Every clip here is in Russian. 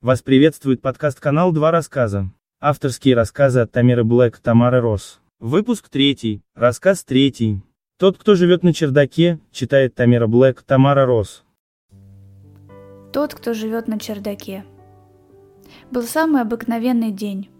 Вас приветствует подкаст-канал «Два рассказа». Авторские рассказы от Тамиры Блэк, Тамары Росс. Выпуск третий, рассказ третий. Тот, кто живет на чердаке, читает Тамира Блэк, Тамара Росс. Тот, кто живет на чердаке. Был самый обыкновенный день.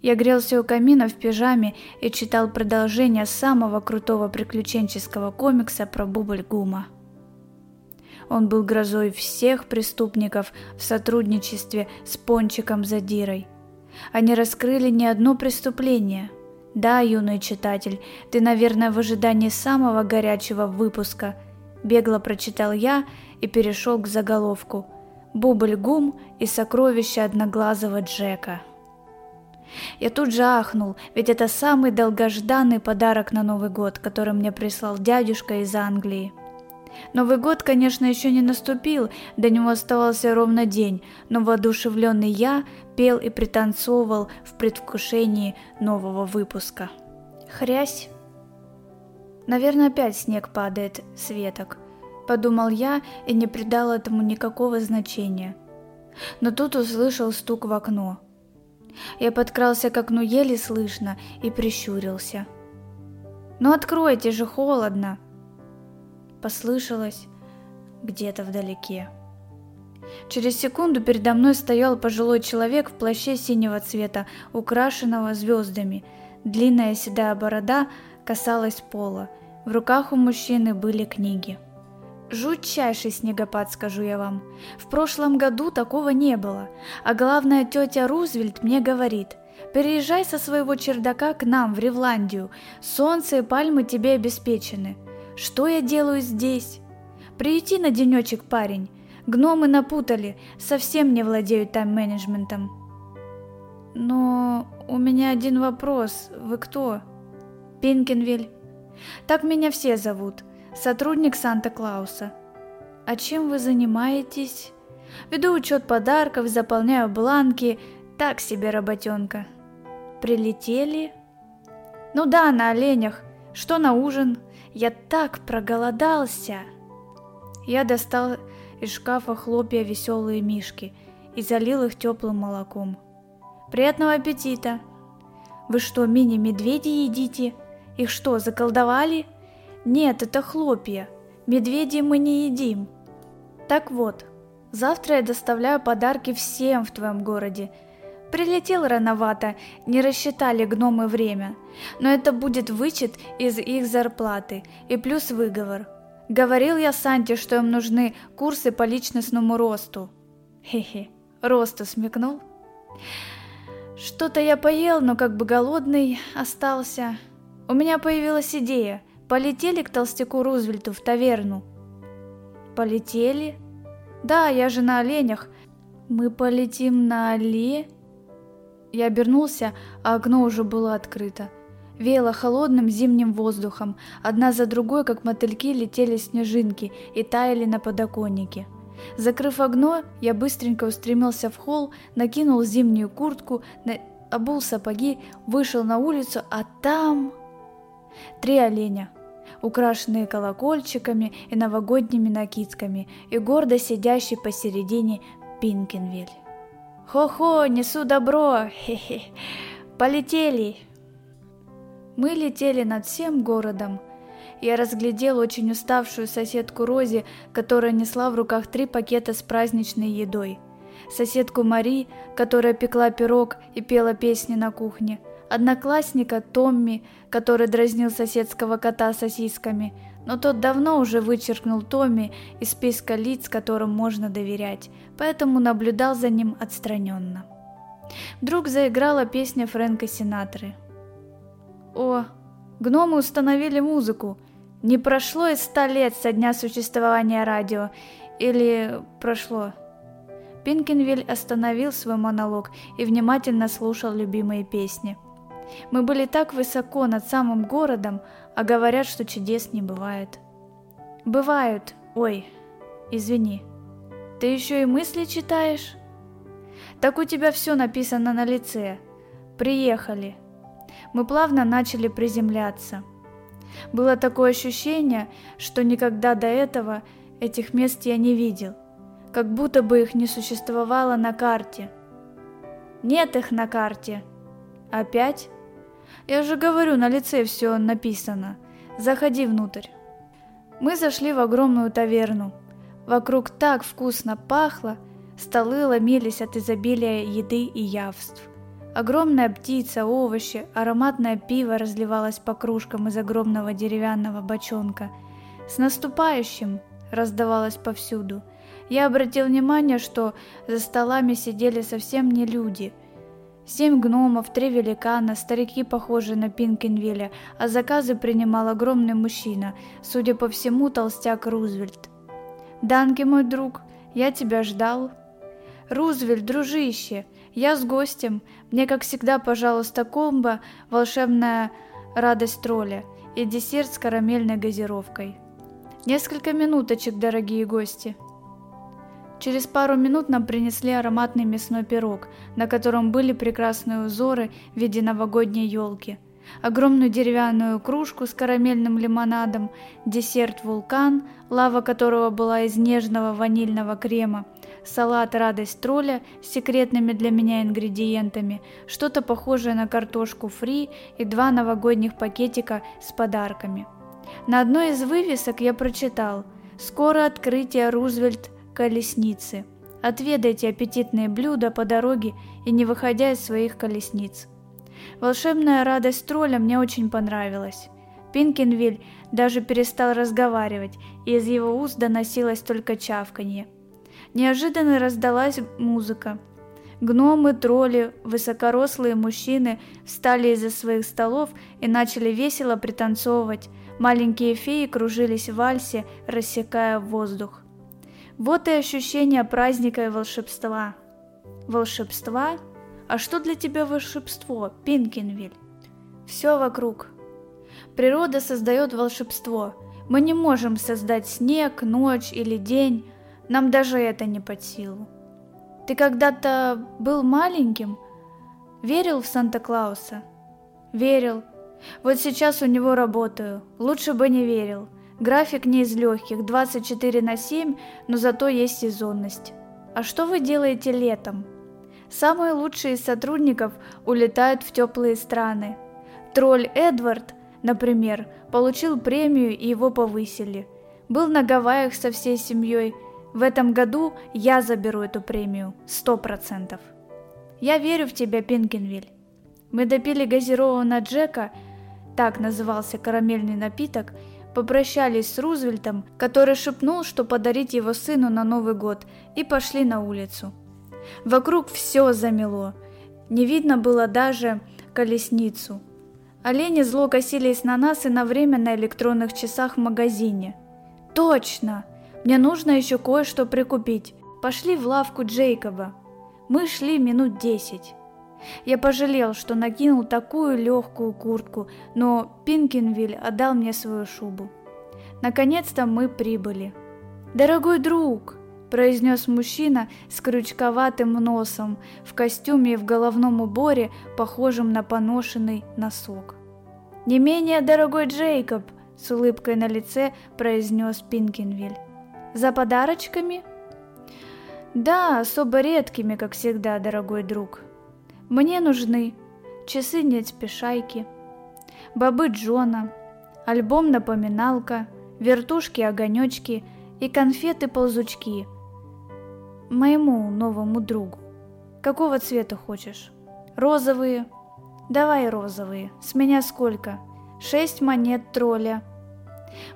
Я грелся у камина в пижаме и читал продолжение самого крутого приключенческого комикса про Бубль Гума. Он был грозой всех преступников в сотрудничестве с Пончиком Задирой. Они раскрыли не одно преступление. Да, юный читатель, ты, наверное, в ожидании самого горячего выпуска. Бегло прочитал я и перешел к заголовку «Бубль Гум и сокровища одноглазого Джека». Я тут же ахнул, ведь это самый долгожданный подарок на Новый год, который мне прислал дядюшка из Англии. Новый год, конечно, еще не наступил, до него оставался ровно день, но воодушевленный я пел и пританцовывал в предвкушении нового выпуска. Хрясь. Наверное, опять снег падает с веток, подумал я и не придал этому никакого значения. Но тут услышал стук в окно. Я подкрался к окну еле слышно и прищурился. «Ну откройте же, холодно!» Послышалось где-то вдалеке. Через секунду передо мной стоял пожилой человек в плаще синего цвета, украшенного звездами. Длинная седая борода касалась пола. В руках у мужчины были книги. Жутчайший снегопад, скажу я вам. В прошлом году такого не было. А главная тетя Рузвельт мне говорит, переезжай со своего чердака к нам в Ревландию. Солнце и пальмы тебе обеспечены. Что я делаю здесь? Приюти на денечек, парень. Гномы напутали, совсем не владеют тайм-менеджментом. Но у меня один вопрос. Вы кто? Пинкенвиль. Так меня все зовут. Сотрудник Санта-Клауса. А чем вы занимаетесь? Веду учет подарков, заполняю бланки. Так себе работенка. Прилетели? Ну да, на оленях. Что на ужин? Я так проголодался!» Я достал из шкафа хлопья веселые мишки и залил их теплым молоком. «Приятного аппетита!» «Вы что, мини-медведи едите? Их что, заколдовали?» «Нет, это хлопья. Медведи мы не едим». «Так вот, завтра я доставляю подарки всем в твоем городе – Прилетел рановато, не рассчитали гномы время. Но это будет вычет из их зарплаты и плюс выговор. Говорил я Санте, что им нужны курсы по личностному росту. Хе-хе, росту смекнул. Что-то я поел, но как бы голодный остался. У меня появилась идея. Полетели к толстяку Рузвельту в таверну. Полетели? Да, я же на оленях. Мы полетим на оле? Я обернулся, а окно уже было открыто. Веяло холодным зимним воздухом, одна за другой, как мотыльки, летели снежинки и таяли на подоконнике. Закрыв окно, я быстренько устремился в холл, накинул зимнюю куртку, на... обул сапоги, вышел на улицу, а там... Три оленя, украшенные колокольчиками и новогодними накидками, и гордо сидящий посередине Пинкенвиль. Хо-хо, несу добро, хе-хе, полетели. Мы летели над всем городом. Я разглядел очень уставшую соседку Рози, которая несла в руках три пакета с праздничной едой. Соседку Мари, которая пекла пирог и пела песни на кухне. Одноклассника Томми, который дразнил соседского кота сосисками – но тот давно уже вычеркнул Томми из списка лиц, которым можно доверять, поэтому наблюдал за ним отстраненно. Вдруг заиграла песня Фрэнка Синатры. О, гномы установили музыку. Не прошло и ста лет со дня существования радио. Или прошло. Пинкенвиль остановил свой монолог и внимательно слушал любимые песни. Мы были так высоко над самым городом, а говорят, что чудес не бывает. Бывают. Ой, извини. Ты еще и мысли читаешь? Так у тебя все написано на лице. Приехали. Мы плавно начали приземляться. Было такое ощущение, что никогда до этого этих мест я не видел. как будто бы их не существовало на карте. Нет их на карте. Опять? Я же говорю, на лице все написано. Заходи внутрь. Мы зашли в огромную таверну. Вокруг так вкусно пахло, столы ломились от изобилия еды и явств. Огромная птица, овощи, ароматное пиво разливалось по кружкам из огромного деревянного бочонка. «С наступающим!» раздавалось повсюду. Я обратил внимание, что за столами сидели совсем не люди. Семь гномов, три великана, старики, похожие на Пинкенвилля, а заказы принимал огромный мужчина, судя по всему, толстяк Рузвельт. «Данки, мой друг, я тебя ждал». «Рузвельт, дружище, я с гостем. Мне, как всегда, пожалуйста, комбо, волшебная радость тролля и десерт с карамельной газировкой. Несколько минуточек, дорогие гости. Через пару минут нам принесли ароматный мясной пирог, на котором были прекрасные узоры в виде новогодней елки, огромную деревянную кружку с карамельным лимонадом, десерт «Вулкан», лава которого была из нежного ванильного крема, салат «Радость тролля» с секретными для меня ингредиентами, что-то похожее на картошку фри и два новогодних пакетика с подарками. На одной из вывесок я прочитал «Скоро открытие Рузвельт колесницы». Отведайте аппетитные блюда по дороге и не выходя из своих колесниц. Волшебная радость тролля мне очень понравилась. Пинкенвиль даже перестал разговаривать, и из его уст доносилось только чавканье. Неожиданно раздалась музыка. Гномы, тролли, высокорослые мужчины встали из-за своих столов и начали весело пританцовывать. Маленькие феи кружились в вальсе, рассекая воздух. Вот и ощущение праздника и волшебства. Волшебства? А что для тебя волшебство, Пинкенвиль? Все вокруг. Природа создает волшебство. Мы не можем создать снег, ночь или день, нам даже это не под силу. Ты когда-то был маленьким? Верил в Санта-Клауса? Верил. Вот сейчас у него работаю. Лучше бы не верил. График не из легких, 24 на 7, но зато есть сезонность. А что вы делаете летом? Самые лучшие из сотрудников улетают в теплые страны. Тролль Эдвард, например, получил премию и его повысили. Был на Гавайях со всей семьей – в этом году я заберу эту премию, сто процентов. Я верю в тебя, Пинкенвиль. Мы допили газированного Джека, так назывался карамельный напиток, попрощались с Рузвельтом, который шепнул, что подарить его сыну на Новый год, и пошли на улицу. Вокруг все замело. Не видно было даже колесницу. Олени зло косились на нас и на время на электронных часах в магазине. Точно! Мне нужно еще кое-что прикупить. Пошли в лавку Джейкоба. Мы шли минут десять. Я пожалел, что накинул такую легкую куртку, но Пинкинвиль отдал мне свою шубу. Наконец-то мы прибыли. «Дорогой друг!» – произнес мужчина с крючковатым носом, в костюме и в головном уборе, похожем на поношенный носок. «Не менее дорогой Джейкоб!» – с улыбкой на лице произнес Пинкинвиль. За подарочками? Да, особо редкими, как всегда, дорогой друг. Мне нужны часы нет спешайки, бобы Джона, альбом-напоминалка, вертушки-огонечки и конфеты-ползучки. Моему новому другу. Какого цвета хочешь? Розовые? Давай розовые. С меня сколько? Шесть монет тролля.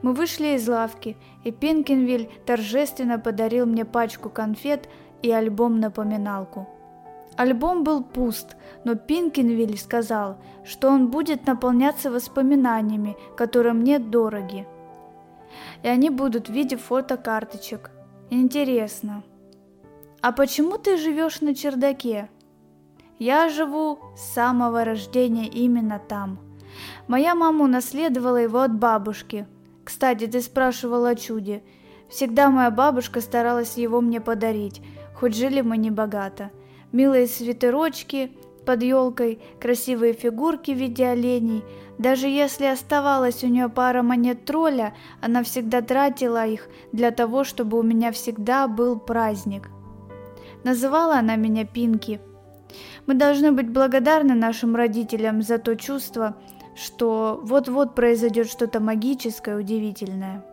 Мы вышли из лавки, и Пинкенвиль торжественно подарил мне пачку конфет и альбом-напоминалку. Альбом был пуст, но Пинкенвиль сказал, что он будет наполняться воспоминаниями, которые мне дороги. И они будут в виде фотокарточек. Интересно. А почему ты живешь на чердаке? Я живу с самого рождения именно там. Моя мама унаследовала его от бабушки, кстати, ты спрашивал о чуде. Всегда моя бабушка старалась его мне подарить, хоть жили мы не богато. Милые свитерочки, под елкой красивые фигурки в виде оленей. Даже если оставалась у нее пара монет тролля, она всегда тратила их для того, чтобы у меня всегда был праздник. Называла она меня Пинки. Мы должны быть благодарны нашим родителям за то чувство, что вот-вот произойдет что-то магическое, удивительное.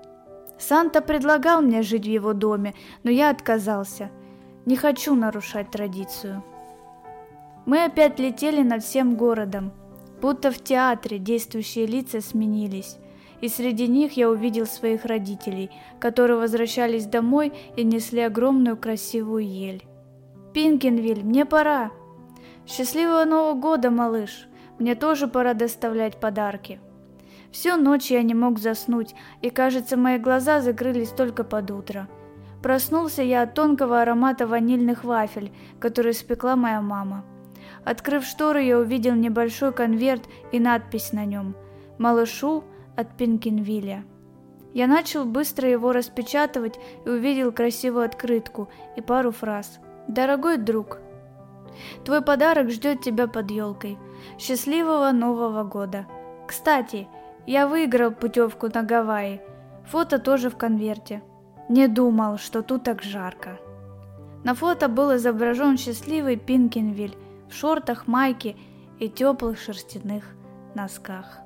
Санта предлагал мне жить в его доме, но я отказался. Не хочу нарушать традицию. Мы опять летели над всем городом. Будто в театре действующие лица сменились. И среди них я увидел своих родителей, которые возвращались домой и несли огромную красивую ель. «Пинкинвиль, мне пора!» «Счастливого Нового года, малыш! Мне тоже пора доставлять подарки!» Всю ночь я не мог заснуть, и, кажется, мои глаза закрылись только под утро. Проснулся я от тонкого аромата ванильных вафель, которые спекла моя мама. Открыв шторы, я увидел небольшой конверт и надпись на нем «Малышу от Пинкинвилля». Я начал быстро его распечатывать и увидел красивую открытку и пару фраз. «Дорогой друг, твой подарок ждет тебя под елкой. Счастливого Нового года! Кстати, я выиграл путевку на Гавайи. Фото тоже в конверте. Не думал, что тут так жарко». На фото был изображен счастливый Пинкинвиль, в шортах, майке и теплых шерстяных носках.